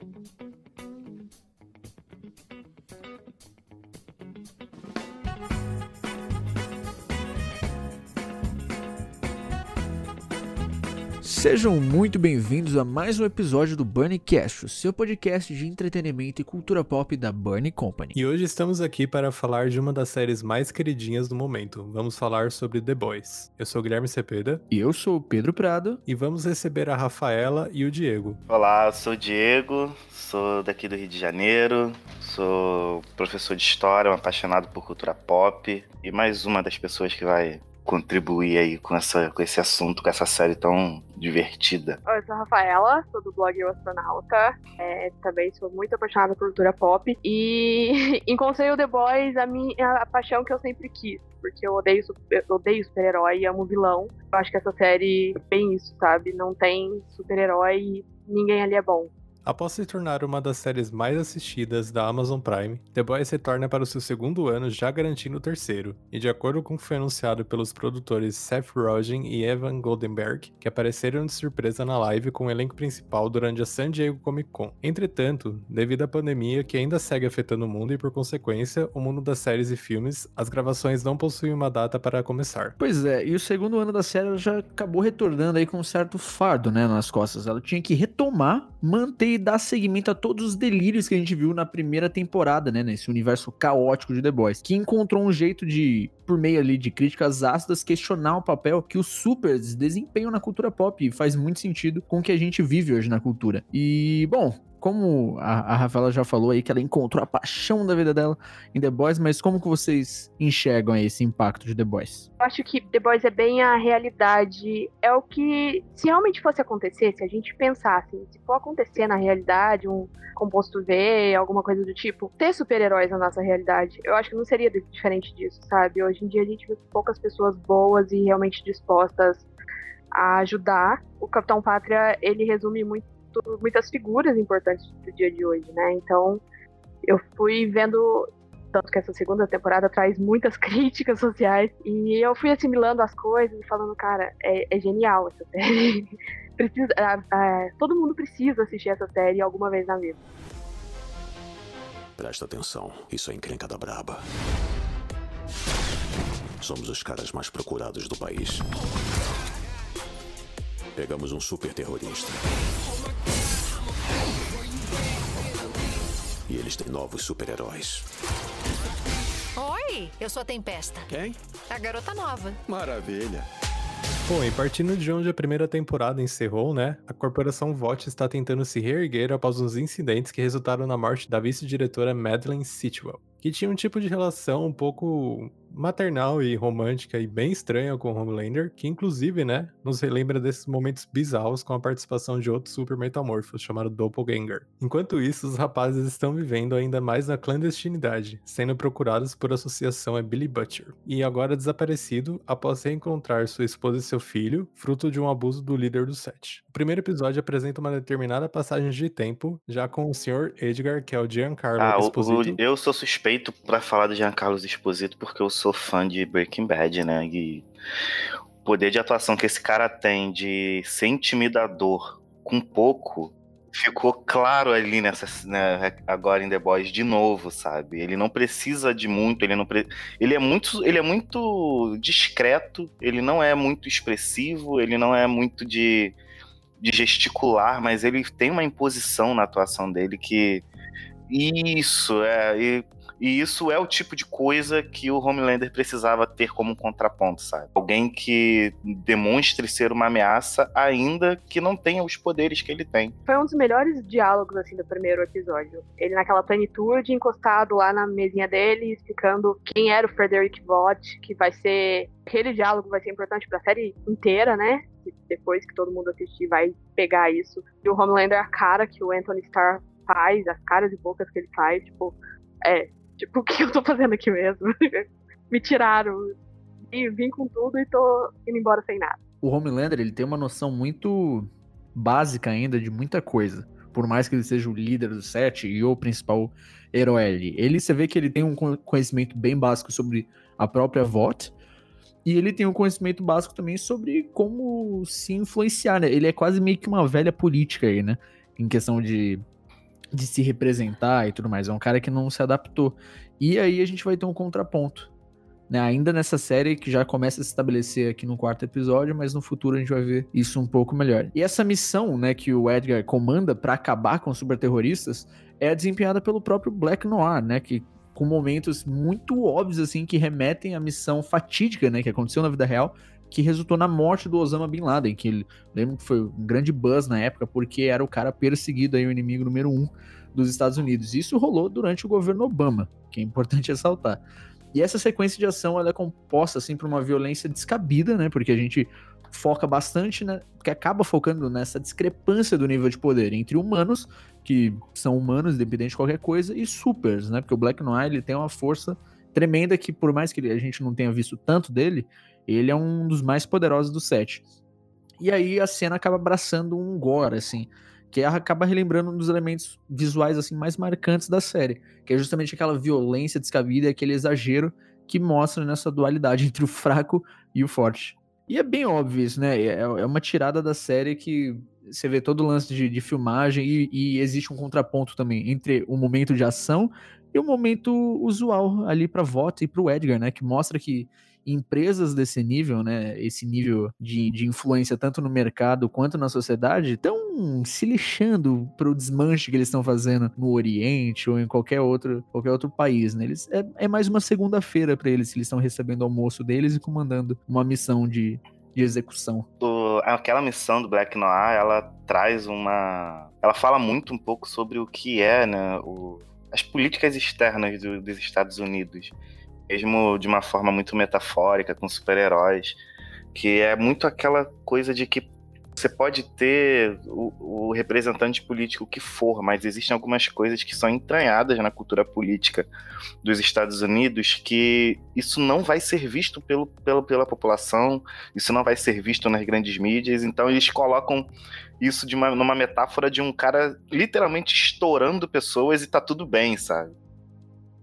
thank you Sejam muito bem-vindos a mais um episódio do Bunny Cast, o seu podcast de entretenimento e cultura pop da Bunny Company. E hoje estamos aqui para falar de uma das séries mais queridinhas do momento. Vamos falar sobre The Boys. Eu sou o Guilherme Cepeda. E eu sou o Pedro Prado. E vamos receber a Rafaela e o Diego. Olá, eu sou o Diego, sou daqui do Rio de Janeiro, sou professor de história, um apaixonado por cultura pop e mais uma das pessoas que vai contribuir aí com, essa, com esse assunto, com essa série tão divertida. Oi, eu sou a Rafaela, sou do blog Eu Astronauta. É, também sou muito apaixonada por cultura pop. E encontrei o The Boys a, minha, a paixão que eu sempre quis. Porque eu odeio, eu odeio super-herói amo vilão. Eu acho que essa série é bem isso, sabe? Não tem super-herói e ninguém ali é bom. Após se tornar uma das séries mais assistidas da Amazon Prime, The Boys retorna para o seu segundo ano já garantindo o terceiro, e de acordo com o que foi anunciado pelos produtores Seth Rogen e Evan Goldenberg, que apareceram de surpresa na live com o elenco principal durante a San Diego Comic Con. Entretanto, devido à pandemia que ainda segue afetando o mundo e por consequência o mundo das séries e filmes, as gravações não possuem uma data para começar. Pois é, e o segundo ano da série já acabou retornando aí com um certo fardo, né, nas costas. Ela tinha que retomar, manter dar seguimento a todos os delírios que a gente viu na primeira temporada, né? Nesse universo caótico de The Boys. Que encontrou um jeito de, por meio ali de críticas ácidas, questionar o papel que os supers desempenham na cultura pop. E faz muito sentido com o que a gente vive hoje na cultura. E, bom, como a, a Rafaela já falou aí, que ela encontrou a paixão da vida dela em The Boys, mas como que vocês enxergam esse impacto de The Boys? Eu acho que The Boys é bem a realidade. É o que, se realmente fosse acontecer, se a gente pensasse, se for acontecer na realidade, um composto V, alguma coisa do tipo, ter super-heróis na nossa realidade, eu acho que não seria diferente disso, sabe? Hoje em dia a gente vê poucas pessoas boas e realmente dispostas a ajudar. O Capitão Pátria, ele resume muito muitas figuras importantes do dia de hoje, né? Então, eu fui vendo tanto que essa segunda temporada traz muitas críticas sociais e eu fui assimilando as coisas e falando, cara, é, é genial essa série. precisa, todo mundo precisa assistir essa série alguma vez na vida. Presta atenção, isso é encrenca da braba. Somos os caras mais procurados do país. Pegamos um super terrorista. Eles têm novos super-heróis. Oi, eu sou a Tempesta. Quem? A garota nova. Maravilha. Bom, e partindo de onde a primeira temporada encerrou, né? A corporação VOT está tentando se reerguer após os incidentes que resultaram na morte da vice-diretora Madeleine Sitwell, que tinha um tipo de relação um pouco maternal e romântica e bem estranha com Homelander, que inclusive, né, nos relembra desses momentos bizarros com a participação de outro super metamorfo chamado Doppelganger. Enquanto isso, os rapazes estão vivendo ainda mais na clandestinidade, sendo procurados por associação a Billy Butcher, e agora desaparecido após reencontrar sua esposa e seu filho, fruto de um abuso do líder do set. O primeiro episódio apresenta uma determinada passagem de tempo, já com o Sr. Edgar, que é o Giancarlo ah, Esposito. O, eu sou suspeito para falar do Giancarlo Esposito porque eu sou fã de Breaking Bad, né? E o poder de atuação que esse cara tem de ser intimidador com pouco ficou claro ali nessa né, agora em The Boys de novo, sabe? Ele não precisa de muito, ele não pre... ele é muito ele é muito discreto, ele não é muito expressivo, ele não é muito de, de gesticular, mas ele tem uma imposição na atuação dele que isso é e e isso é o tipo de coisa que o Homelander precisava ter como contraponto, sabe? Alguém que demonstre ser uma ameaça, ainda que não tenha os poderes que ele tem. Foi um dos melhores diálogos, assim, do primeiro episódio. Ele naquela plenitude, encostado lá na mesinha dele, explicando quem era o Frederick Vought, que vai ser. Aquele diálogo vai ser importante pra série inteira, né? Depois que todo mundo assistir, vai pegar isso. E o Homelander, a cara que o Anthony Starr faz, as caras e bocas que ele faz, tipo, é, Tipo, o que eu tô fazendo aqui mesmo? Me tiraram. Vim, vim com tudo e tô indo embora sem nada. O Homelander, ele tem uma noção muito básica ainda de muita coisa. Por mais que ele seja o líder do set e o principal herói ali. Ele, você vê que ele tem um conhecimento bem básico sobre a própria VOT. E ele tem um conhecimento básico também sobre como se influenciar, né? Ele é quase meio que uma velha política aí, né? Em questão de de se representar e tudo mais. É um cara que não se adaptou. E aí a gente vai ter um contraponto. Né, ainda nessa série que já começa a se estabelecer aqui no quarto episódio, mas no futuro a gente vai ver isso um pouco melhor. E essa missão, né, que o Edgar comanda para acabar com os superterroristas é desempenhada pelo próprio Black Noir, né, que com momentos muito óbvios assim que remetem à missão fatídica, né, que aconteceu na vida real, que resultou na morte do Osama Bin Laden, que lembro que foi um grande buzz na época porque era o cara perseguido aí o inimigo número um dos Estados Unidos. Isso rolou durante o governo Obama, que é importante ressaltar. E essa sequência de ação ela é composta assim por uma violência descabida, né? Porque a gente foca bastante, né? Que acaba focando nessa discrepância do nível de poder entre humanos, que são humanos, independente de qualquer coisa, e supers, né? Porque o Black Noir ele tem uma força tremenda que, por mais que a gente não tenha visto tanto dele, ele é um dos mais poderosos do set. E aí a cena acaba abraçando um gore, assim que acaba relembrando um dos elementos visuais assim mais marcantes da série, que é justamente aquela violência descabida e aquele exagero que mostra nessa dualidade entre o fraco e o forte. E é bem óbvio isso, né? É, é uma tirada da série que você vê todo o lance de, de filmagem e, e, existe um contraponto também entre o momento de ação e o momento usual ali para Vought e para o Edgar, né? Que mostra que empresas desse nível, né, esse nível de, de influência tanto no mercado quanto na sociedade, estão se lixando para o desmanche que eles estão fazendo no Oriente ou em qualquer outro, qualquer outro país. Né? Eles, é, é mais uma segunda-feira para eles, eles estão recebendo o almoço deles e comandando uma missão de, de execução. O, aquela missão do Black Noir, ela traz uma. Ela fala muito um pouco sobre o que é né, o, as políticas externas do, dos Estados Unidos mesmo de uma forma muito metafórica, com super-heróis, que é muito aquela coisa de que você pode ter o, o, representante político que for, mas existem algumas coisas que são entranhadas na cultura política dos Estados Unidos que isso não vai ser visto pelo, pelo, pela população, isso não vai ser visto nas grandes mídias, então eles colocam isso de uma, numa metáfora de um cara literalmente estourando pessoas e tá tudo bem, sabe?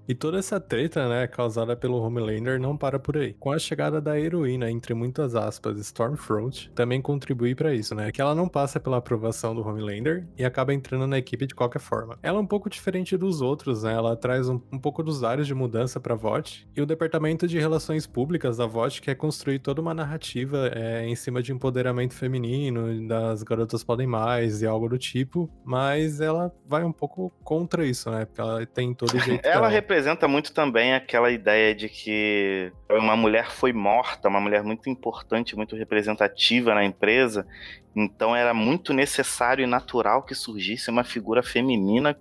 E toda essa treta, né, causada pelo Homelander não para por aí. Com a chegada da heroína, entre muitas aspas, Stormfront, também contribui para isso, né, que ela não passa pela aprovação do Homelander e acaba entrando na equipe de qualquer forma. Ela é um pouco diferente dos outros, né, ela traz um, um pouco dos ares de mudança para VOT, e o Departamento de Relações Públicas da VOT quer construir toda uma narrativa é, em cima de empoderamento feminino, das garotas podem mais e algo do tipo, mas ela vai um pouco contra isso, né, porque ela tem todo o jeito ela representa muito também aquela ideia de que uma mulher foi morta, uma mulher muito importante, muito representativa na empresa, então era muito necessário e natural que surgisse uma figura feminina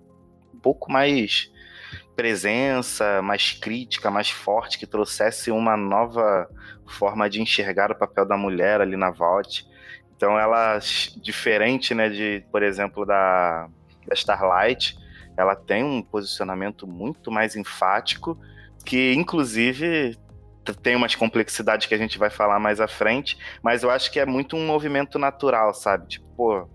um pouco mais presença, mais crítica, mais forte, que trouxesse uma nova forma de enxergar o papel da mulher ali na Vault. Então ela, diferente, né, de, por exemplo, da, da Starlight, ela tem um posicionamento muito mais enfático, que inclusive tem umas complexidades que a gente vai falar mais à frente, mas eu acho que é muito um movimento natural, sabe? Tipo, pô,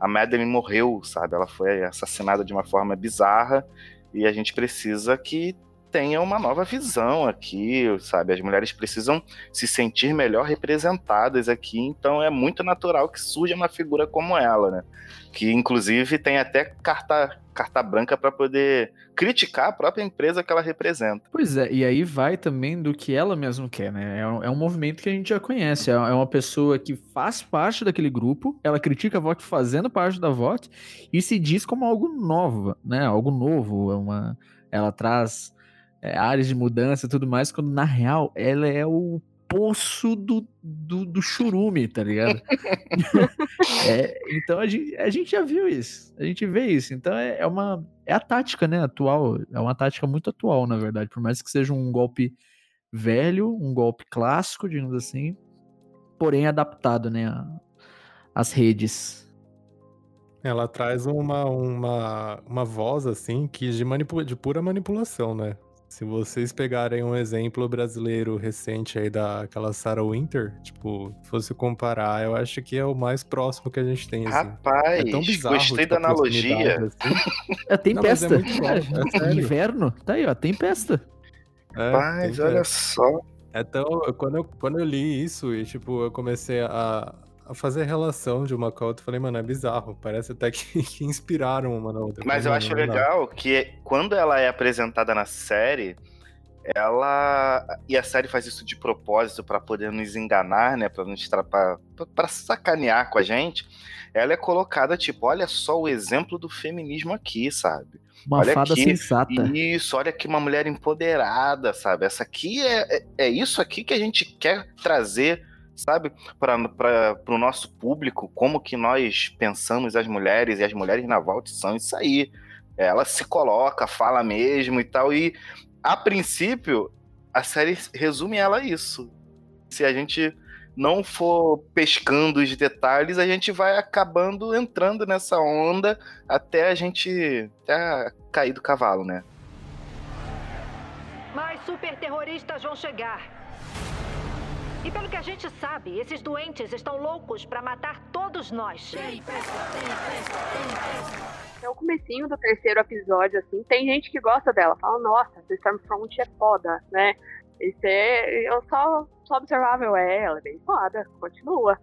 a Madeline morreu, sabe? Ela foi assassinada de uma forma bizarra e a gente precisa que tenha uma nova visão aqui, sabe? As mulheres precisam se sentir melhor representadas aqui, então é muito natural que surja uma figura como ela, né? Que inclusive tem até carta carta branca para poder criticar a própria empresa que ela representa. Pois é, e aí vai também do que ela mesma quer, né? É um, é um movimento que a gente já conhece. É, é uma pessoa que faz parte daquele grupo, ela critica a VOT fazendo parte da VOT e se diz como algo novo, né? Algo novo, é uma, ela traz é, áreas de mudança e tudo mais, quando na real ela é o poço do, do, do churume, tá ligado? é, então a gente, a gente já viu isso, a gente vê isso. Então é, é, uma. É a tática, né? Atual. É uma tática muito atual, na verdade. Por mais que seja um golpe velho, um golpe clássico, digamos assim, porém adaptado, né? Às redes. Ela traz uma, uma, uma voz, assim, que de, manipula de pura manipulação, né? Se vocês pegarem um exemplo brasileiro recente aí daquela Sarah Winter, tipo, fosse comparar, eu acho que é o mais próximo que a gente tem. Assim. Rapaz, é tão bizarro, gostei tipo, da analogia. Assim. É tempesta. Não, é bom, é Inverno, tá aí, ó, tempesta. É, Rapaz, olha só. Então, quando eu, quando eu li isso e, tipo, eu comecei a, a fazer relação de uma com a outra, eu falei, mano, é bizarro. Parece até que, que inspiraram uma na outra. Mas eu acho legal que quando ela é apresentada na série, ela. E a série faz isso de propósito pra poder nos enganar, né? Pra nos tra- pra, pra sacanear com a gente. Ela é colocada, tipo, olha só o exemplo do feminismo aqui, sabe? Uma Olha fada aqui, sensata. Isso, olha que uma mulher empoderada, sabe? Essa aqui é, é, é isso aqui que a gente quer trazer, sabe, para o nosso público, como que nós pensamos as mulheres e as mulheres na volta são isso aí. Ela se coloca, fala mesmo e tal. E a princípio, a série resume ela a isso. Se a gente não for pescando os detalhes, a gente vai acabando entrando nessa onda até a gente até cair do cavalo, né? Mais superterroristas vão chegar. E pelo que a gente sabe, esses doentes estão loucos para matar todos nós. É o comecinho do terceiro episódio, assim, tem gente que gosta dela, fala, nossa, essa Stormfront é foda, né? Isso é. Eu só, só observava, eu, é, ela é bem foda, continua.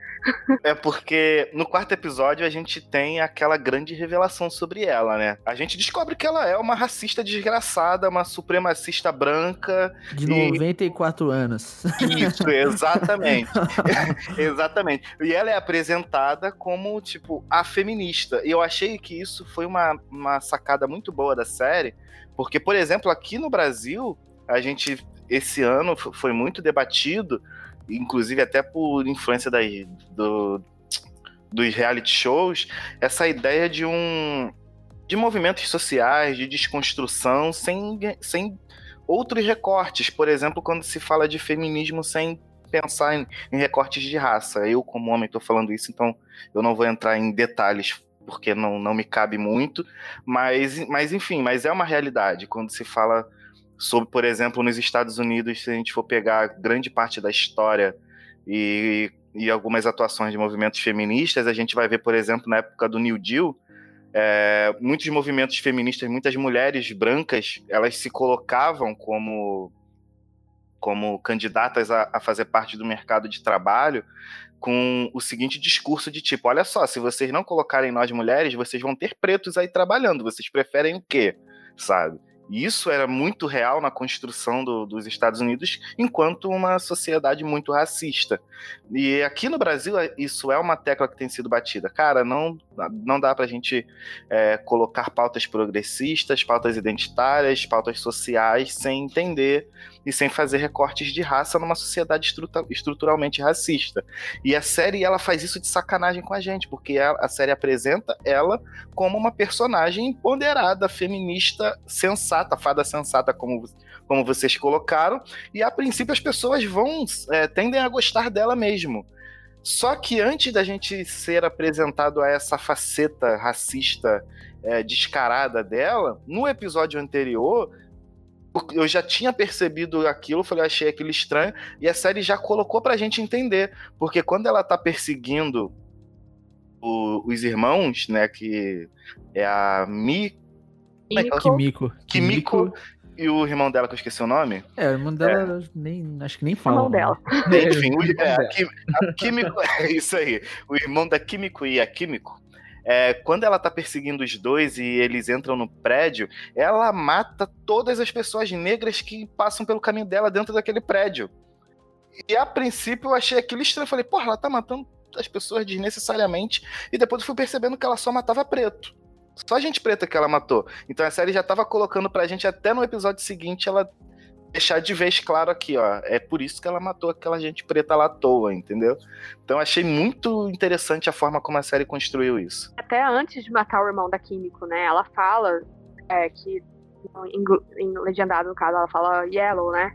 É porque no quarto episódio a gente tem aquela grande revelação sobre ela, né? A gente descobre que ela é uma racista desgraçada, uma supremacista branca. De E- 94 anos. Isso, exatamente. exatamente. E ela é apresentada como, tipo, a feminista. E eu achei que isso foi uma, uma sacada muito boa da série, porque, por exemplo, aqui no Brasil, a gente, esse ano, foi muito debatido, inclusive até por influência do, dos reality shows, essa ideia de um. de movimentos sociais, de desconstrução, sem, sem outros recortes. Por exemplo, quando se fala de feminismo sem pensar em, em recortes de raça. Eu, como homem, estou falando isso, então eu não vou entrar em detalhes porque não, não me cabe muito, mas, mas enfim, mas é uma realidade quando se fala sobre, por exemplo, nos Estados Unidos, se a gente for pegar grande parte da história e, e algumas atuações de movimentos feministas, a gente vai ver, por exemplo, na época do New Deal, é, muitos movimentos feministas, muitas mulheres brancas, elas se colocavam como como candidatas a, a fazer parte do mercado de trabalho com o seguinte discurso de tipo, olha só, se vocês não colocarem nós mulheres, vocês vão ter pretos aí trabalhando, vocês preferem o quê, sabe? E isso era muito real na construção do- dos Estados Unidos enquanto uma sociedade muito racista. E aqui no Brasil, isso é uma tecla que tem sido batida. Cara, não, não dá pra gente é, colocar pautas progressistas, pautas identitárias, pautas sociais, sem entender e sem fazer recortes de raça numa sociedade estruturalmente racista. E a série ela faz isso de sacanagem com a gente, porque a, série apresenta ela como uma personagem empoderada, feminista, sensata, fada sensata, como, como vocês colocaram, e a princípio as pessoas vão é, tendem a gostar dela mesmo. Só que antes da gente ser apresentado a essa faceta racista é, descarada dela, no episódio anterior, eu já tinha percebido aquilo, falei, achei aquilo estranho, e a série já colocou pra gente entender. Porque quando ela tá perseguindo o- os irmãos, né, que é a Mi, é que ela- Kimiko. Kimiko e o irmão dela, que eu esqueci o nome. É, o irmão dela nem. Acho que nem fala. Irmão dela. Enfim, o, é, a, Kim, a Kimiko, é isso aí. O irmão da Kimiko e a Kimiko. É, quando ela tá perseguindo os dois e eles entram no prédio, ela mata todas as pessoas negras que passam pelo caminho dela dentro daquele prédio. E a princípio eu achei aquilo estranho. Eu falei, porra, ela tá matando as pessoas desnecessariamente. E depois eu fui percebendo que ela só matava preto. Só gente preta que ela matou. Então a série já tava colocando pra gente até no episódio seguinte ela deixar de vez claro aqui, ó. É por isso que ela matou aquela gente preta lá à toa, entendeu? Então achei muito interessante a forma como a série construiu isso. Até antes de matar o irmão da Químico, né? Ela fala é, que, em, em legendado, no caso, ela fala Yellow, né?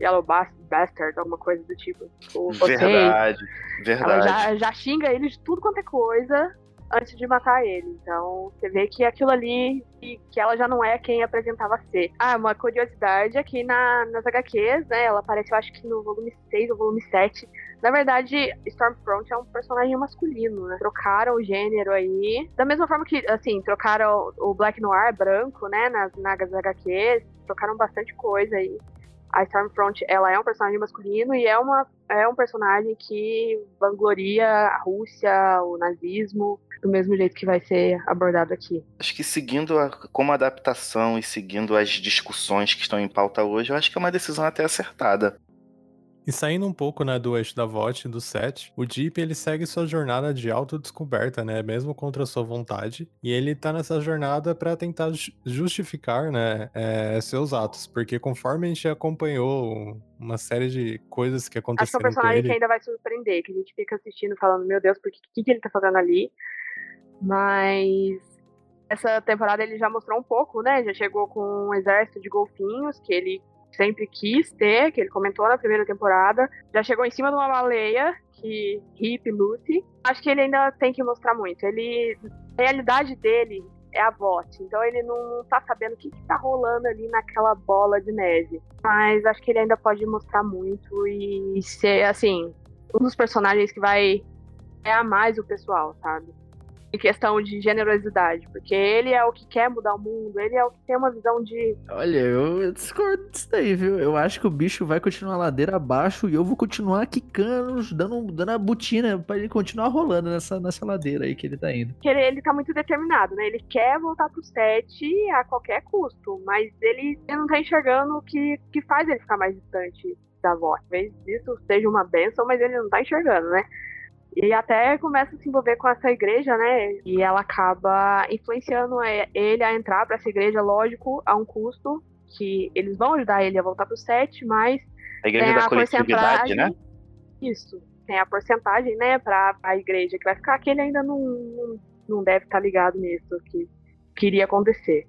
Yellow bas- Bastard, alguma coisa do tipo. Tipo, vocês. Verdade, Ela verdade. já, já xinga ele de tudo quanto é coisa antes de matar ele. Então, você vê que aquilo ali, que, ela já não é quem apresentava ser. Ah, uma curiosidade aqui na, nas HQs, né? Ela apareceu, acho que no volume 6 ou volume 7. Na verdade, Stormfront é um personagem masculino, né? Trocaram o gênero aí. Da mesma forma que, assim, trocaram o Black Noir branco, né? Nas, nas HQs. Trocaram bastante coisa aí. A Stormfront, ela é um personagem masculino e é, uma, é um personagem que vangloria a Rússia, o nazismo, do mesmo jeito que vai ser abordado aqui. Acho que seguindo a, como adaptação e seguindo as discussões que estão em pauta hoje, eu acho que é uma decisão até acertada. E saindo um pouco, né, do eixo da VOT do set, o Deep ele segue sua jornada de autodescoberta, né, mesmo contra sua vontade, e ele tá nessa jornada para tentar justificar, né, é, seus atos, porque conforme a gente acompanhou uma série de coisas que aconteceram Acho que é um personagem ele... que ainda vai surpreender, que a gente fica assistindo falando, meu Deus, por que, que, que ele tá fazendo ali? Mas essa temporada ele já mostrou um pouco, né? Já chegou com um exército de golfinhos que ele sempre quis ter, que ele comentou na primeira temporada. Já chegou em cima de uma baleia, que Hip Lucy. Acho que ele ainda tem que mostrar muito. Ele. A realidade dele é a VOT, então ele não tá sabendo o que, que tá rolando ali naquela bola de neve. Mas acho que ele ainda pode mostrar muito e ser, assim, um dos personagens que vai ganhar mais o pessoal, sabe? Em questão de generosidade, porque ele é o que quer mudar o mundo, ele é o que tem uma visão de. Olha, eu discordo disso daí, viu? Eu acho que o bicho vai continuar a ladeira abaixo e eu vou continuar quicando, dando, dando a botina pra ele continuar rolando nessa, nessa ladeira aí que ele tá indo. Ele, ele tá muito determinado, né? Ele quer voltar pro set a qualquer custo, mas ele, ele não tá enxergando o que, que faz ele ficar mais distante da voz. Talvez isso seja uma benção, mas ele não tá enxergando, né? E até começa a se envolver com essa igreja, né? E ela acaba influenciando ele a entrar para essa igreja, lógico, a um custo que eles vão ajudar ele a voltar pro set, mas a igreja da coletividade, né? Isso. Tem a porcentagem, né, para a igreja que vai ficar que ele ainda não, não, não deve estar tá ligado nisso que queria acontecer.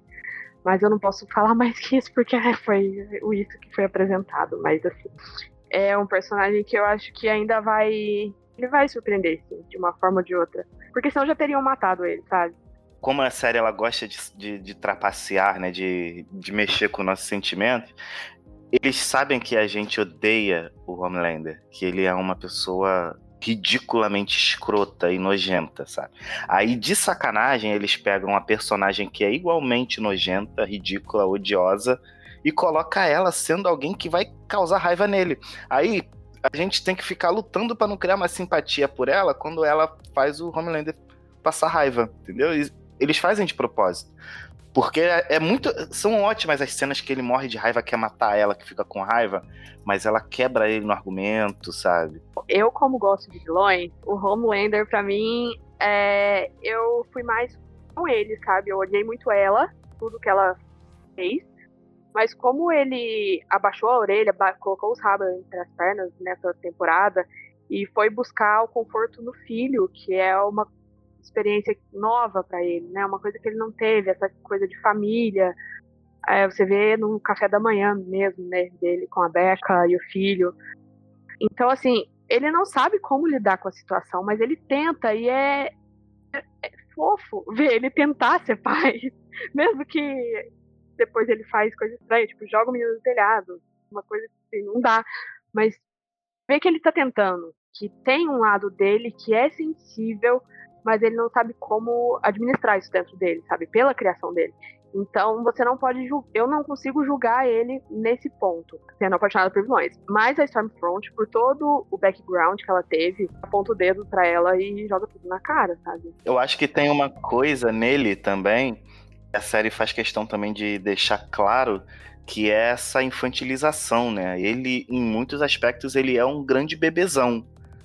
Mas eu não posso falar mais que isso porque foi isso que foi apresentado, mas assim, é um personagem que eu acho que ainda vai ele vai surpreender, sim, de uma forma ou de outra. Porque senão já teriam matado ele, sabe? Como a série ela gosta de, de, de trapacear, né? De, de mexer com nossos sentimentos, eles sabem que a gente odeia o Homelander, que ele é uma pessoa ridiculamente escrota e nojenta, sabe? Aí de sacanagem eles pegam uma personagem que é igualmente nojenta, ridícula, odiosa e coloca ela sendo alguém que vai causar raiva nele. Aí a gente tem que ficar lutando para não criar uma simpatia por ela quando ela faz o Homelander passar raiva, entendeu? Eles fazem de propósito. Porque é, é muito. São ótimas as cenas que ele morre de raiva, quer matar ela, que fica com raiva, mas ela quebra ele no argumento, sabe? Eu, como gosto de vilões, o Homelander, para mim, é... eu fui mais com ele, sabe? Eu odiei muito ela, tudo que ela fez. Mas como ele abaixou a orelha, colocou os rabos entre as pernas nessa temporada e foi buscar o conforto no filho, que é uma experiência nova para ele, né? Uma coisa que ele não teve, essa coisa de família. É, você vê no café da manhã mesmo, né? Dele com a Beca e o filho. Então, assim, ele não sabe como lidar com a situação, mas ele tenta e é, é, é fofo ver ele tentar ser pai, mesmo que depois ele faz coisa estranha, tipo, joga o menino do telhado, uma coisa assim, não dá. Mas vê que ele tá tentando, que tem um lado dele que é sensível, mas ele não sabe como administrar isso dentro dele, sabe? Pela criação dele. Então você não pode julgar. Eu não consigo julgar ele nesse ponto, sendo apaixonado por vilões. Mas a Stormfront, por todo o background que ela teve, aponta o dedo para ela e joga tudo na cara, sabe? Eu acho que tem uma coisa nele também a série faz questão também de deixar claro que é essa infantilização, né? Ele, em muitos aspectos, ele é um grande bebezão,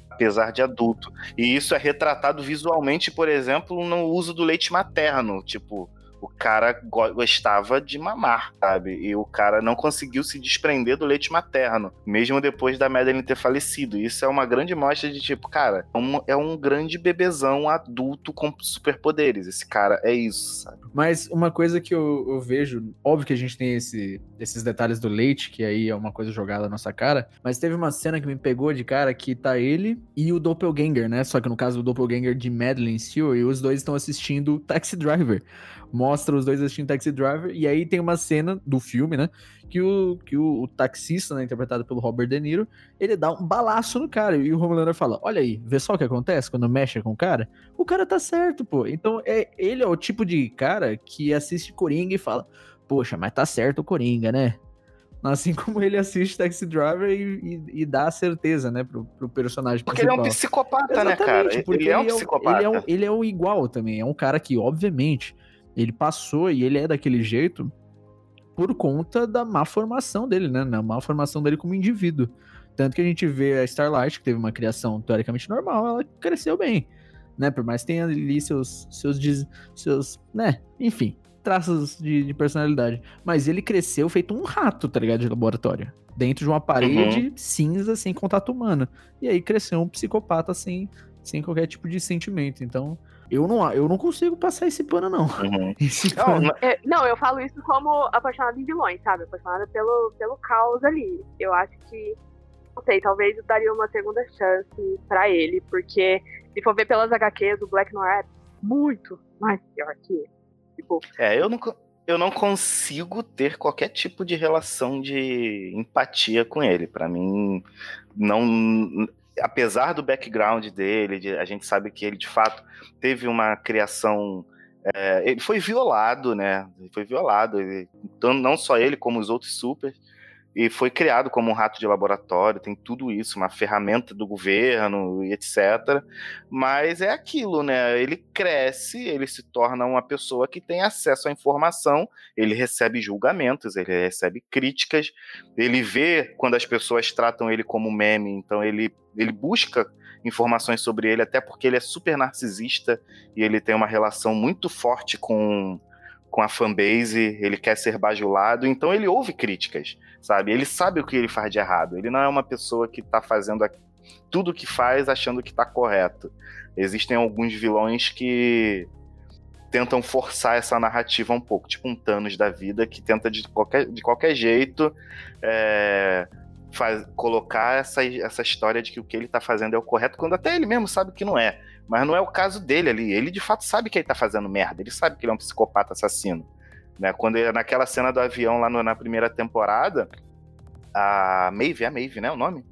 apesar de adulto. E isso é retratado visualmente, por exemplo, no uso do leite materno. Tipo, o cara gostava de mamar, sabe? E o cara não conseguiu se desprender do leite materno, mesmo depois da Madeline ter falecido. Isso é uma grande mostra de tipo, cara, é um, é um grande bebezão adulto com superpoderes. Esse cara é isso, sabe? Mas uma coisa que eu, eu vejo, óbvio que a gente tem esse, esses detalhes do leite, que aí é uma coisa jogada na nossa cara, mas teve uma cena que me pegou de cara que tá ele e o Doppelganger, né? Só que no caso do Doppelganger de Madeline Stewart, e os dois estão assistindo Taxi Driver mostra os dois assistindo Taxi Driver, e aí tem uma cena do filme, né, que o, que o, o, taxista, né, interpretado pelo Robert De Niro, ele dá um balaço no cara, e o Homelander fala, olha aí, vê só o que acontece quando mexe com o cara? O cara tá certo, pô. Então, é, ele é o tipo de cara que assiste Coringa e fala, poxa, mas tá certo o Coringa, né? Assim como ele assiste Taxi Driver e, e, e dá a certeza, né, pro, pro personagem Porque ele é principal. um psicopata, né, cara? Exatamente, porque Ele é um psicopata. Ele é, um, ele é o igual também. É um cara que, obviamente, ele passou e ele é daquele jeito por conta da má formação dele, né? Da má formação dele como indivíduo. Tanto que a gente vê a Starlight, que teve uma criação teoricamente normal, ela cresceu bem, né? Por mais que tenha ali seus, seus, seus né? Enfim, traços de, de personalidade. Mas ele cresceu feito um rato, tá ligado? De laboratório. Dentro de uma parede cinza, sem contato humano. E aí cresceu um psicopata sem, sem qualquer tipo de sentimento. Então, eu não, eu não consigo passar esse pano, não. Uhum. Esse Não, pano. não- É, não, eu falo isso como apaixonada em vilões, sabe? Apaixonada pelo, pelo caos ali. Eu acho que, não sei, talvez eu daria uma segunda chance pra ele, porque se for ver pelas HQs, o Black Noir é muito mais pior que ele. Tipo, É, eu não, eu não consigo ter qualquer tipo de relação de empatia com ele. Pra mim, não. Apesar do background dele, de- a gente sabe que ele de fato teve uma criação. é, ele foi violado, né? Ele foi violado. Ele- então, não só ele, como os outros super. E foi criado como um rato de laboratório, tem tudo isso, uma ferramenta do governo e etc. Mas é aquilo, né? Ele cresce, ele se torna uma pessoa que tem acesso à informação, ele recebe julgamentos, ele recebe críticas, ele vê quando as pessoas tratam ele como meme, então ele, ele busca informações sobre ele, até porque ele é super narcisista e ele tem uma relação muito forte com, com a fanbase, ele quer ser bajulado, então ele ouve críticas, sabe? Ele sabe o que ele faz de errado, ele não é uma pessoa que está fazendo tudo que faz achando que está correto. Existem alguns vilões que tentam forçar essa narrativa um pouco, tipo um Thanos da vida, que tenta de qualquer, de qualquer jeito é, faz- colocar essa, essa história de que o que ele está fazendo é o correto, quando até ele mesmo sabe que não é. Mas não é o caso dele ali. Ele de fato sabe que ele tá fazendo merda. Ele sabe que ele é um psicopata assassino. Né? Quando ele- naquela cena do avião lá no- na primeira temporada, a Maeve, é a Maeve, né? O nome?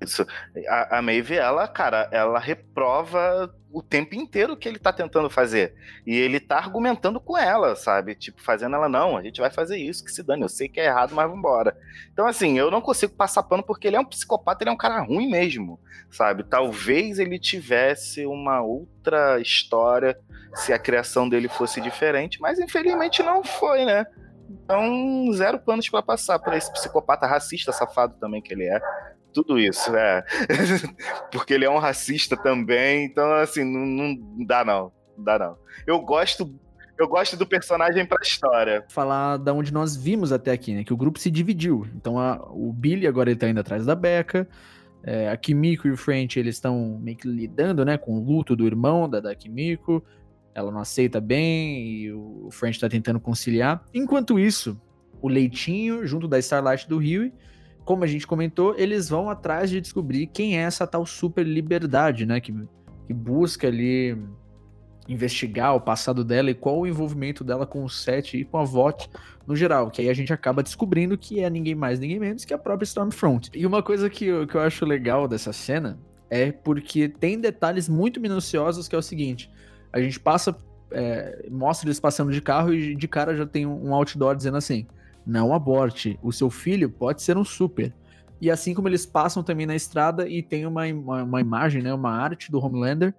Isso. A, a Maeve, ela, cara, ela reprova o tempo inteiro que ele tá tentando fazer. E ele tá argumentando com ela, sabe? Tipo, fazendo ela, não, a gente vai fazer isso, que se dane, eu sei que é errado, mas vambora. Então, assim, eu não consigo passar pano porque ele é um psicopata, ele é um cara ruim mesmo, sabe? Talvez ele tivesse uma outra história se a criação dele fosse diferente, mas infelizmente não foi, né? Então, zero planos pra passar pra esse psicopata racista safado também que ele é. Tudo isso, é. Porque ele é um racista também, então assim, não, não dá não. Não dá não. Eu gosto eu gosto do personagem pra história. falar da onde nós vimos até aqui, né? Que o grupo se dividiu. Então a- o Billy agora ele tá indo atrás da Becca. é, a Kimiko e o French eles estão meio que lidando, né? Com o luto do irmão da, da Kimiko. Ela não aceita bem e o French tá tentando conciliar. Enquanto isso, o Leitinho, junto da Starlight do Rio, como a gente comentou, eles vão atrás de descobrir quem é essa tal super liberdade, né? Que, que busca ali investigar o passado dela e qual o envolvimento dela com o Seth e com a VOT no geral, que aí a gente acaba descobrindo que é ninguém mais, ninguém menos que a própria Stormfront. E uma coisa que eu, que eu acho legal dessa cena é porque tem detalhes muito minuciosos que é o seguinte, a gente passa, é, mostra eles passando de carro e de cara já tem um outdoor dizendo assim, não aborte, o seu filho pode ser um super. E assim como eles passam também na estrada e tem uma, uma, uma imagem, né, uma arte do Homelander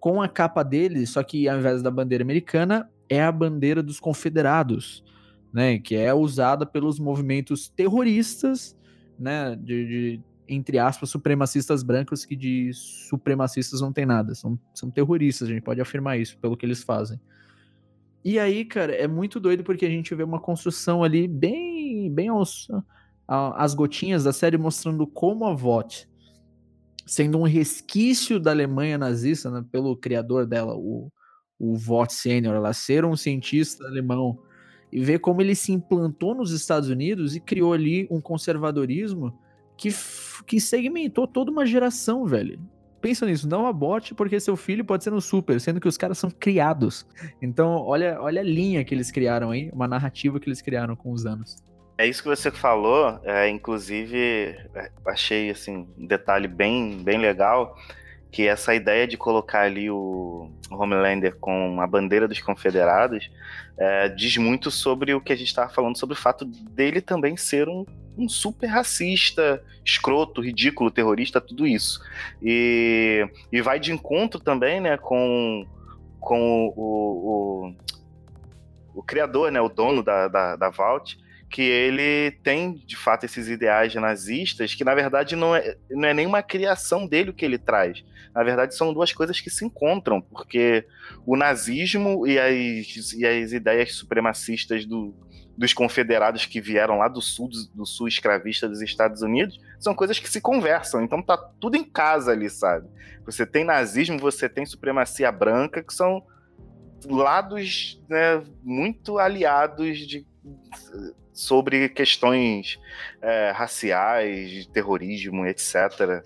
com a capa dele, só que ao invés da bandeira americana, é a bandeira dos confederados, né? Que é usada pelos movimentos terroristas, né? De, de, entre aspas, supremacistas brancos, que de supremacistas não tem nada. São, são terroristas, a gente pode afirmar isso, pelo que eles fazem. E aí, cara, é muito doido porque a gente vê uma construção ali bem, bem aos, as gotinhas da série mostrando como a VOT sendo um resquício da Alemanha nazista, né, pelo criador dela, o, o Vought Senior, ela ser um cientista alemão, e ver como ele se implantou nos Estados Unidos e criou ali um conservadorismo que, que segmentou toda uma geração, velho. Pensa nisso, não aborte porque seu filho pode ser um super, sendo que os caras são criados. Então, olha, olha a linha que eles criaram aí, uma narrativa que eles criaram com os anos. É isso que você falou, é, inclusive é, achei assim um detalhe bem, bem legal que essa ideia de colocar ali o Homelander com a bandeira dos confederados é, diz muito sobre o que a gente estava falando, sobre o fato dele também ser um, um super racista, escroto, ridículo, terrorista, tudo isso. E, e vai de encontro também né, com, com o, o, o, criador, né, o dono da, da, da Vault, que ele tem de fato esses ideais nazistas que na verdade não é, não é nenhuma criação dele o que ele traz. Na verdade são duas coisas que se encontram, porque o nazismo e as, e as ideias supremacistas do, dos confederados que vieram lá do sul, do sul escravista dos Estados Unidos, são coisas que se conversam. Então tá tudo em casa ali, sabe? Você tem nazismo, você tem supremacia branca, que são lados né, muito aliados de sobre questões é, raciais, terrorismo, etc.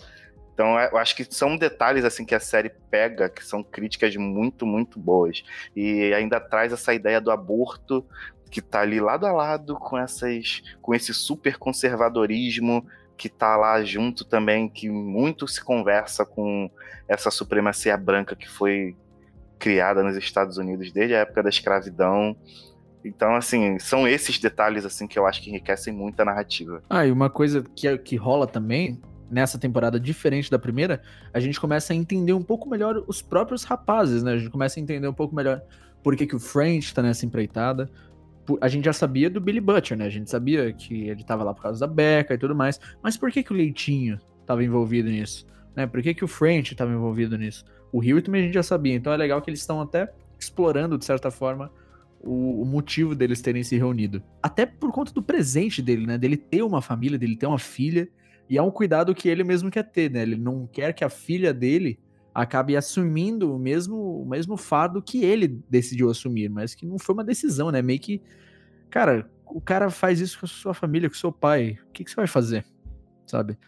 Então, eu acho que são detalhes assim que a série pega, que são críticas muito, muito boas. E ainda traz essa ideia do aborto que está ali lado a lado com essas com esse super conservadorismo que está lá junto também, que muito se conversa com essa supremacia branca que foi criada nos Estados Unidos desde a época da escravidão então, assim, são esses detalhes assim que eu acho que enriquecem muito a narrativa. Ah, e uma coisa que, que rola também nessa temporada diferente da primeira, a gente começa a entender um pouco melhor os próprios rapazes, né? A gente começa a entender um pouco melhor por que, que o French tá nessa empreitada. A gente já sabia do Billy Butcher, né? A gente sabia que ele tava lá por causa da Becca e tudo mais. Mas por que, que o Leitinho tava envolvido nisso? Né? Por que, que o French tava envolvido nisso? O Rio também a gente já sabia. Então é legal que eles estão até explorando, de certa forma, o, o, motivo deles terem se reunido. Até por conta do presente dele, né? Dele ter uma família, dele ter uma filha. E é um cuidado que ele mesmo quer ter, né? Ele não quer que a filha dele acabe assumindo o mesmo, o mesmo fardo que ele decidiu assumir, mas que não foi uma decisão, né? Meio que. Cara, o cara faz isso com a sua família, com o seu pai. O que, que você vai fazer? Sabe?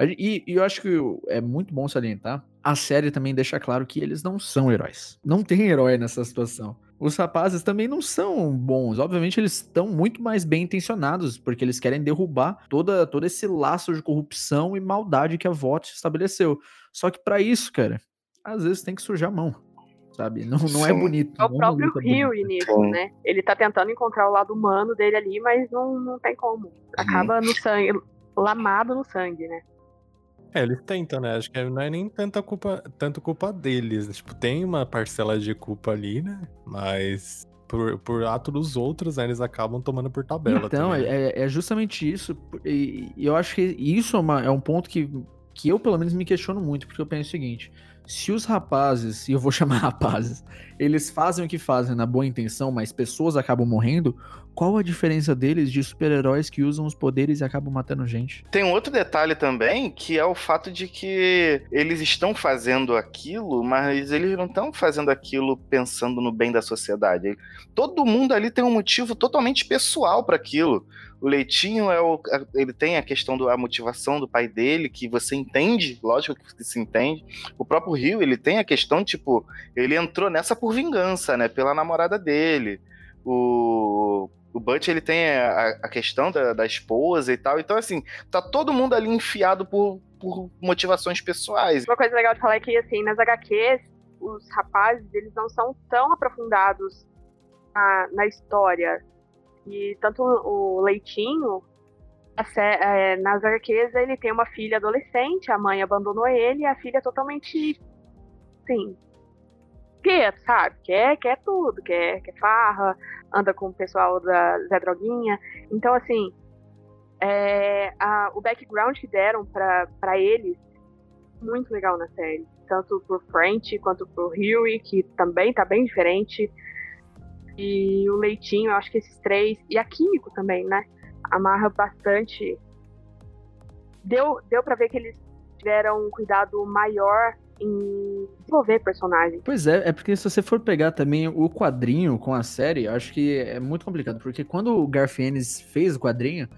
E, e eu acho que é muito bom salientar. A série também deixa claro que eles não são heróis. Não tem herói nessa situação os rapazes também não são bons. Obviamente, eles estão muito mais bem intencionados, porque eles querem derrubar toda, todo esse laço de corrupção e maldade que a VOT estabeleceu. Só que para isso, cara, às vezes tem que sujar a mão. Sabe? Não, não é bonito. É o próprio Rio nisso, né? Ele tá tentando encontrar o lado humano dele ali, mas não, não tem como. Acaba no sangue, lamado no sangue, né? É, eles tentam, né? Acho que não é nem tanta culpa, tanto culpa deles. Tipo, tem uma parcela de culpa ali, né? Mas por, por ato dos outros, né, eles acabam tomando por tabela. Então, é, é, justamente isso. E, e, eu acho que isso é, uma, é um ponto que, que eu, pelo menos, me questiono muito, porque eu penso o seguinte: se os rapazes, e eu vou chamar rapazes, eles fazem o que fazem na boa intenção, mas pessoas acabam morrendo, qual a diferença deles de super-heróis que usam os poderes e acabam matando gente? Tem um outro detalhe também, que é o fato de que eles estão fazendo aquilo, mas eles não estão fazendo aquilo pensando no bem da sociedade. Todo mundo ali tem um motivo totalmente pessoal para aquilo. O Leitinho é o, ele tem a questão da motivação do pai dele, que você entende, lógico que se entende. O próprio Rio, ele tem a questão, tipo, ele entrou nessa por vingança, né? Pela namorada dele. O, o Butch, ele tem a, a questão da, da, esposa e tal. Então, assim, tá todo mundo ali enfiado por, por motivações pessoais. Uma coisa legal de falar é que, assim, nas HQs, os rapazes, eles não são tão aprofundados na, na história. E tanto o Leitinho, é, nas ele tem uma filha adolescente, a mãe abandonou ele, e a filha é totalmente, sim, quieto, sabe? Quer, quer tudo, quer, quer farra, anda com o pessoal da Zé Droguinha. Então, assim, é, a, o background que deram para eles, muito legal na série. Tanto pro French quanto pro Huey, que também tá bem diferente. E o Leitinho, eu acho que esses três. E a Químico também, né? Amarra bastante. Deu, deu para ver que eles tiveram um cuidado maior em desenvolver personagens. Pois é, é porque se você for pegar também o quadrinho com a série, acho que é muito complicado, porque quando o Garfienes fez o quadrinho,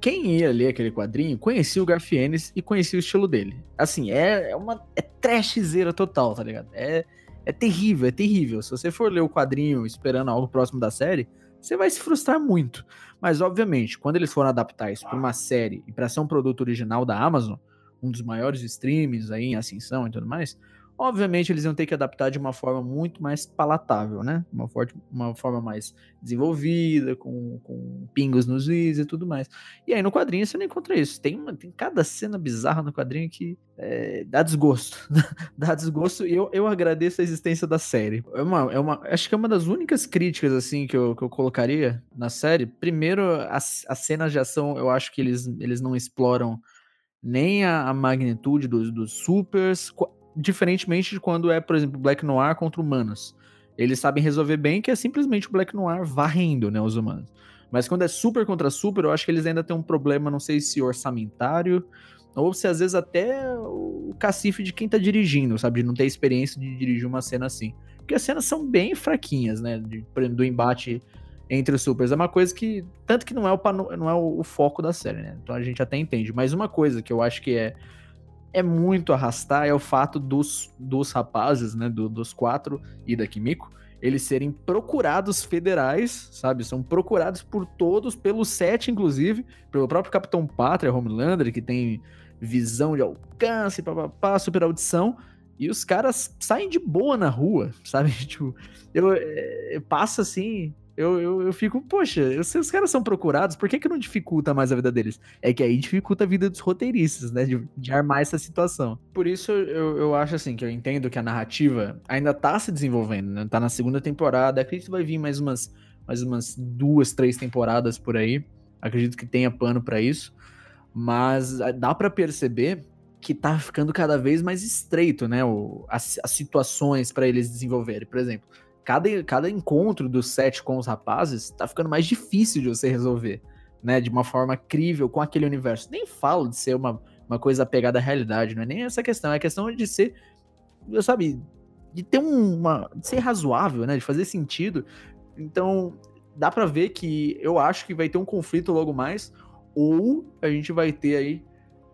quem ia ler aquele quadrinho conhecia o Garfienes e conhecia o estilo dele. Assim, é, é uma é trashzeira total, tá ligado? É, é terrível, é terrível. Se você for ler o quadrinho esperando algo próximo da série, você vai se frustrar muito. Mas, obviamente, quando eles foram adaptar isso para uma série e para ser um produto original da Amazon, um dos maiores streams aí em ascensão e tudo mais, Obviamente, eles iam ter que adaptar de uma forma muito mais palatável, né? Uma, forte, uma forma mais desenvolvida, com, com pingos nos is e tudo mais. E aí no quadrinho você não encontra isso. Tem, uma, tem cada cena bizarra no quadrinho que é, dá desgosto. dá desgosto e eu, eu agradeço a existência da série. É uma, é uma, acho que é uma das únicas críticas assim que eu, que eu colocaria na série. Primeiro, as, as cenas de ação, eu acho que eles, eles não exploram nem a, a magnitude dos, dos supers diferentemente de quando é, por exemplo, Black Noir contra humanos. Eles sabem resolver bem que é simplesmente o Black Noir varrendo, né, os humanos. Mas quando é super contra super, eu acho que eles ainda têm um problema, não sei se orçamentário, ou se às vezes até o cacife de quem tá dirigindo, sabe? De não ter experiência de dirigir uma cena assim. Porque as cenas são bem fraquinhas, né? De, do embate entre os supers. É uma coisa que. Tanto que não é, o, não é o, o foco da série, né? Então a gente até entende. Mas uma coisa que eu acho que é é muito arrastar é o fato dos, dos rapazes, né, do, dos quatro e da Kimiko, eles serem procurados federais, sabe? São procurados por todos, pelo sete, inclusive, pelo próprio Capitão Pátria, Homelander, que tem visão de alcance, papapá, super audição, e os caras saem de boa na rua, sabe? Tipo, eu, é, passa assim, eu, eu, eu fico, poxa, se os caras são procurados, por que, que não dificulta mais a vida deles? É que aí dificulta a vida dos roteiristas, né? De, de armar essa situação. Por isso eu, eu acho assim, que eu entendo que a narrativa ainda tá se desenvolvendo, né? Tá na segunda temporada, acredito que vai vir mais umas, mais umas duas, três temporadas por aí. Acredito que tenha pano para isso. Mas ah, dá para perceber que tá ficando cada vez mais estreito, né? O, as, as situações para eles desenvolverem. Por exemplo, cada, cada encontro do set com os rapazes tá ficando mais difícil de você resolver, né? De uma forma crível com aquele universo. Nem falo de ser uma, uma coisa apegada à realidade, não é nem essa questão, é a questão de ser, sabe, de ter uma. de ser razoável, né? De fazer sentido. Então, dá para ver que eu acho que vai ter um conflito logo mais, ou a gente vai ter aí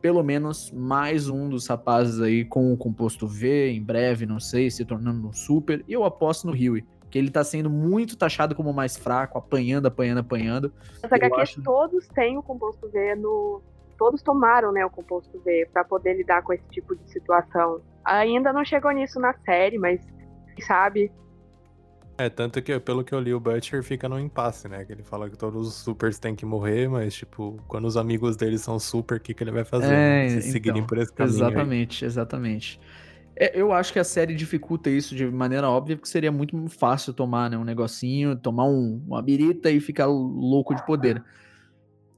pelo menos mais um dos rapazes aí com o composto V, em breve, não sei, se tornando um super. E eu aposto no Huey, que ele tá sendo muito taxado como mais fraco, apanhando, apanhando, apanhando. As HQs acho... todos têm o composto V no. Todos tomaram, né, o composto V para poder lidar com esse tipo de situação. Ainda não chegou nisso na série, mas sabe, é, tanto que pelo que eu li, o Butcher fica no impasse, né? Que ele fala que todos os supers têm que morrer, mas, tipo, quando os amigos dele são super, o que, que ele vai fazer? É, Se então, seguirem por esse caminho. Exatamente, aí. exatamente. É, eu acho que a série dificulta isso de maneira óbvia, porque seria muito fácil tomar né, um negocinho, tomar um, uma birita e ficar louco de poder.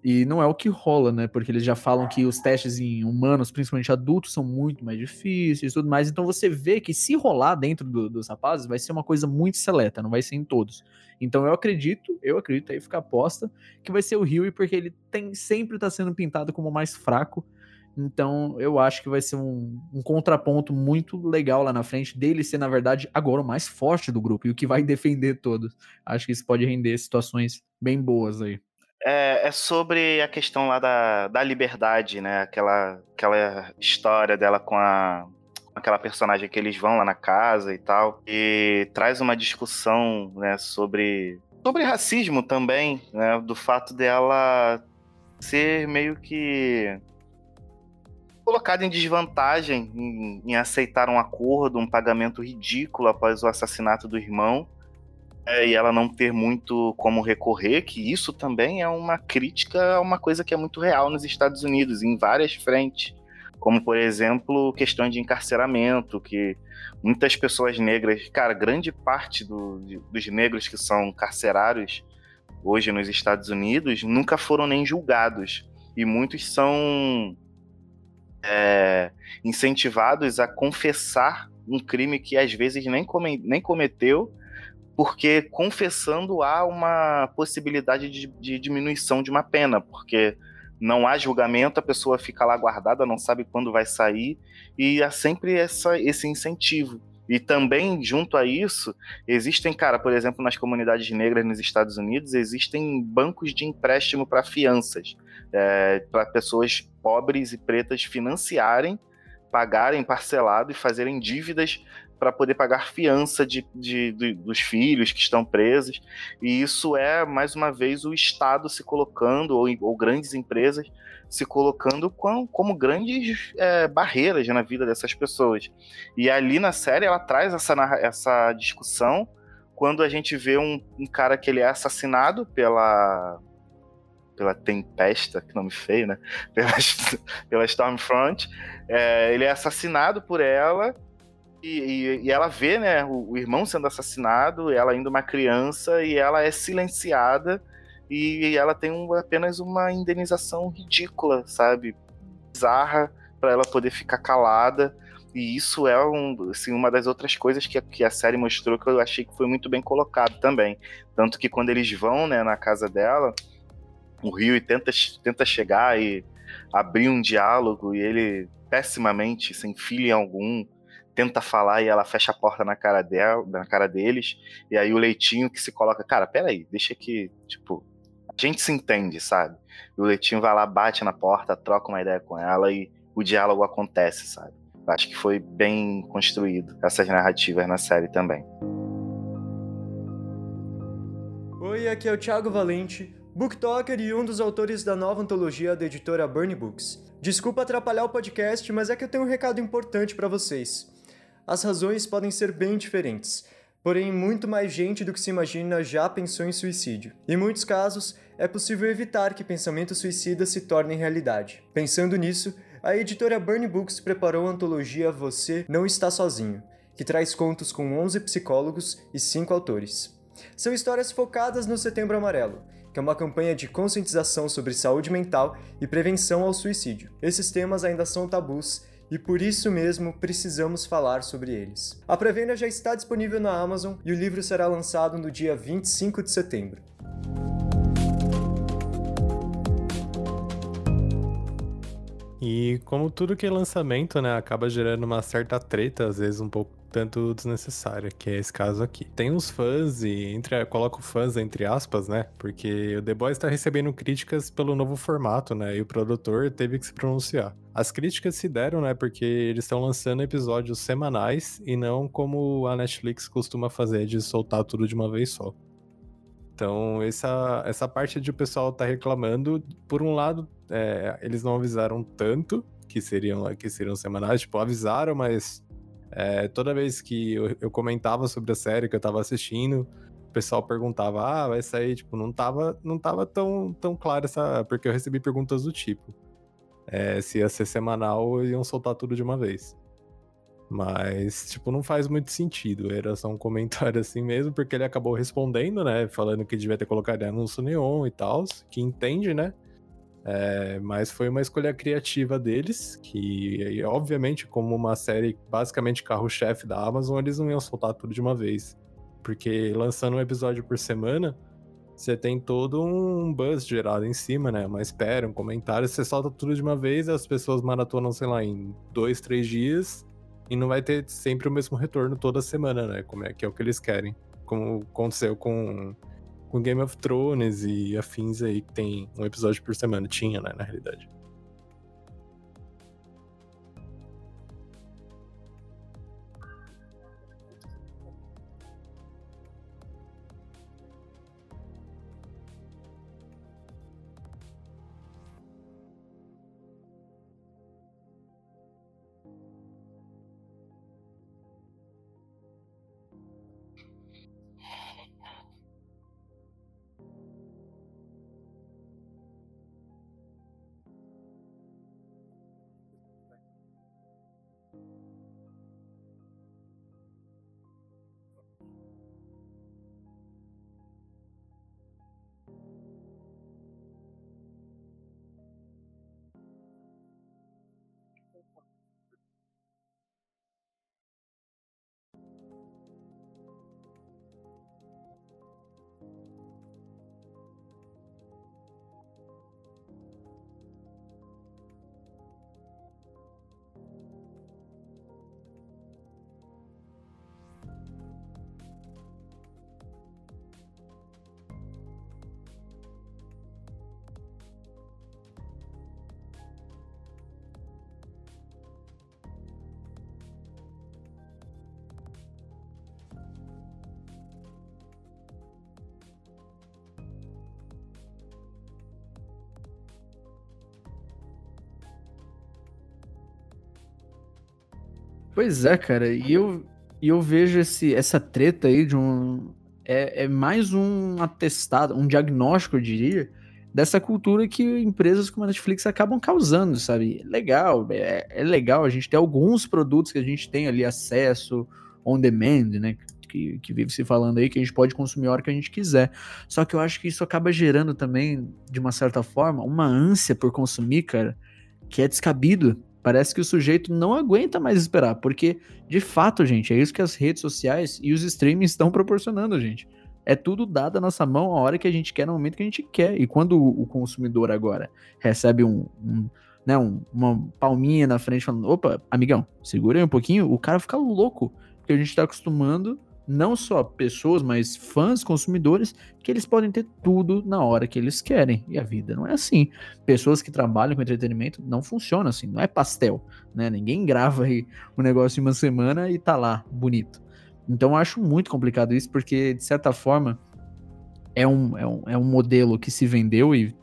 E não é o que rola, né? Porque eles já falam que os testes em humanos, principalmente adultos, são muito mais difíceis e tudo mais. Então você vê que se rolar dentro do, dos rapazes, vai ser uma coisa muito seleta, não vai ser em todos. Então eu acredito, eu acredito, aí fica aposta, que vai ser o Huey, porque ele tem sempre tá sendo pintado como mais fraco. Então eu acho que vai ser um, um contraponto muito legal lá na frente, dele ser, na verdade, agora o mais forte do grupo e o que vai defender todos. Acho que isso pode render situações bem boas aí é, é, sobre a questão lá da, da liberdade, né? Aquela, aquela história dela com a aquela personagem que eles vão lá na casa e tal, e traz uma discussão, né, sobre sobre racismo também, né, do fato dela ser meio que colocada em desvantagem em, em aceitar um acordo, um pagamento ridículo após o assassinato do irmão é, e ela não ter muito como recorrer, que isso também é uma crítica a uma coisa que é muito real nos Estados Unidos, em várias frentes. Como, por exemplo, questões de encarceramento, que muitas pessoas negras, cara, grande parte do, dos negros que são carcerários hoje nos Estados Unidos nunca foram nem julgados. E muitos são é, incentivados a confessar um crime que às vezes nem, come, nem cometeu porque confessando há uma possibilidade de, de, diminuição de uma pena, porque não há julgamento, a pessoa fica lá guardada, não sabe quando vai sair, e há sempre essa, esse incentivo. E também, junto a isso, existem, cara, por exemplo, nas comunidades negras nos Estados Unidos, existem bancos de empréstimo para fianças, é, para pessoas pobres e pretas financiarem pagarem parcelado e fazerem dívidas para poder pagar fiança de, de, de, dos filhos que estão presos. E isso é, mais uma vez, o Estado se colocando, ou, ou grandes empresas se colocando com, como grandes é, barreiras na vida dessas pessoas. E ali na série ela traz essa, essa discussão quando a gente vê um, um cara que ele é assassinado pela pela Tempesta, que nome feio, né? Pela, pela Stormfront. É, ele é assassinado por ela e, e, ela vê, né, o, o, irmão sendo assassinado, ela ainda uma criança e ela é silenciada e ela tem um, apenas uma indenização ridícula, sabe? Bizarra para ela poder ficar calada. E isso é um, assim, uma das outras coisas que a, que a série mostrou que eu achei que foi muito bem colocado também. Tanto que quando eles vão né, na casa dela, o Rio tenta, tenta chegar e abrir um diálogo e ele pessimamente se enfia em algum, tenta falar e ela fecha a porta na cara dela, na cara deles, e aí o Leitinho que se coloca, cara, peraí, deixa que, tipo, a gente se entende, sabe? E o Leitinho vai lá, bate na porta, troca uma ideia com ela e o diálogo acontece, sabe? Acho que foi bem construído essas narrativas na série também. Oi, aqui é o Thiago Valente, booktalker e um dos autores da nova antologia da editora Burn Books. Desculpa atrapalhar o podcast, mas é que eu tenho um recado importante para vocês. As razões podem ser bem diferentes, porém muito mais gente do que se imagina já pensou em suicídio. Em muitos casos, é possível evitar que pensamentos suicidas se tornem realidade. Pensando nisso, a editora Burn Books preparou a antologia Você Não Está Sozinho, que traz contos com 11 psicólogos e 5 autores. São histórias focadas no Setembro Amarelo, que é uma campanha de conscientização sobre saúde mental e prevenção ao suicídio. Esses temas ainda são tabus e por isso mesmo precisamos falar sobre eles. A pré-venda já está disponível na Amazon e o livro será lançado no dia 25 de setembro. E como tudo que é lançamento, né, acaba gerando uma certa treta, às vezes um pouco tanto desnecessária, que é esse caso aqui. Tem uns fãs, e entre, coloco fãs entre aspas, né, porque o The Boys está recebendo críticas pelo novo formato, né, e o produtor teve que se pronunciar. As críticas se deram, né, porque eles estão lançando episódios semanais e não como a Netflix costuma fazer, de soltar tudo de uma vez só. Então, essa, essa parte de o pessoal tá reclamando, por um lado, é, eles não avisaram tanto que seriam, que seriam semanais, tipo, avisaram, mas é, toda vez que eu, eu, comentava sobre a série que eu tava assistindo, o pessoal perguntava, ah, vai sair, tipo, não tava, não tava tão, tão claro essa. Porque eu recebi perguntas do tipo. É, se ia ser semanal iam soltar tudo de uma vez. Mas, tipo, não faz muito sentido. Era só um comentário assim mesmo, porque ele acabou respondendo, né? Falando que devia ter colocado anúncio neon e tal, que entende, né? É, mas foi uma escolha criativa deles, que obviamente, como uma série basicamente carro-chefe da Amazon, eles não iam soltar tudo de uma vez. Porque lançando um episódio por semana, você tem todo um buzz gerado em cima, né? Uma espera, um comentário, você solta tudo de uma vez, as pessoas maratonam, sei lá, em dois, três dias, e não vai ter sempre o mesmo retorno toda semana, né? Como é que é o que eles querem. Como aconteceu com, com Game of Thrones e afins aí, que tem um episódio por semana. Tinha, né, na realidade. Pois é, cara, e eu, e eu vejo esse, essa treta aí de um. É, é mais um atestado, um diagnóstico, eu diria, dessa cultura que empresas como a Netflix acabam causando, sabe? Legal, é, é legal a gente ter alguns produtos que a gente tem ali acesso on demand, né? Que, que vive se falando aí, que a gente pode consumir a hora que a gente quiser. Só que eu acho que isso acaba gerando também, de uma certa forma, uma ânsia por consumir, cara, que é descabido. Parece que o sujeito não aguenta mais esperar, porque, de fato, gente, é isso que as redes sociais e os streamings estão proporcionando, gente. É tudo dado à nossa mão a hora que a gente quer, no momento que a gente quer. E quando o consumidor agora recebe um, um né, um, uma palminha na frente falando, opa, amigão, segura aí um pouquinho, o cara fica louco. Porque a gente está acostumando não só pessoas, mas fãs, consumidores, que eles podem ter tudo na hora que eles querem. E a vida não é assim. Pessoas que trabalham com entretenimento não funciona assim, não é pastel, né? Ninguém grava aí um negócio em uma semana e tá lá, bonito. Então eu acho muito complicado isso, porque, de certa forma, é um, é um, é um modelo que se vendeu e,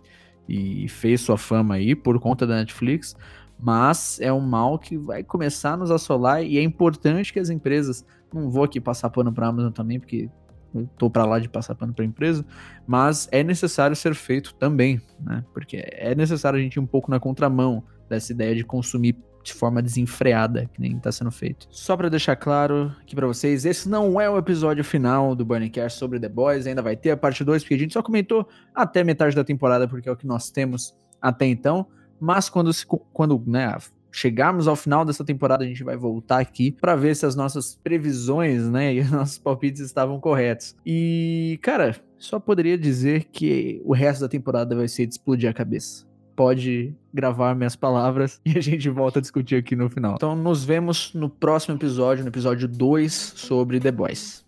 e fez sua fama aí por conta da Netflix, mas é um mal que vai começar a nos assolar e é importante que as empresas, não vou aqui passar pano para Amazon também, porque eu tô para lá de passar pano para empresa, mas é necessário ser feito também, né? Porque é necessário a gente ir um pouco na contramão dessa ideia de consumir de forma desenfreada, que nem tá sendo feito. Só para deixar claro aqui para vocês, esse não é o episódio final do Burning sobre The Boys, ainda vai ter a parte 2, porque a gente só comentou até metade da temporada, porque é o que nós temos até então. Mas quando, se, quando né, chegarmos ao final dessa temporada, a gente vai voltar aqui para ver se as nossas previsões, né, e os nossos palpites estavam corretos. E, cara, só poderia dizer que o resto da temporada vai ser de explodir a cabeça pode gravar minhas palavras e a gente volta a discutir aqui no final. Então nos vemos no próximo episódio, no episódio 2 sobre The Boys.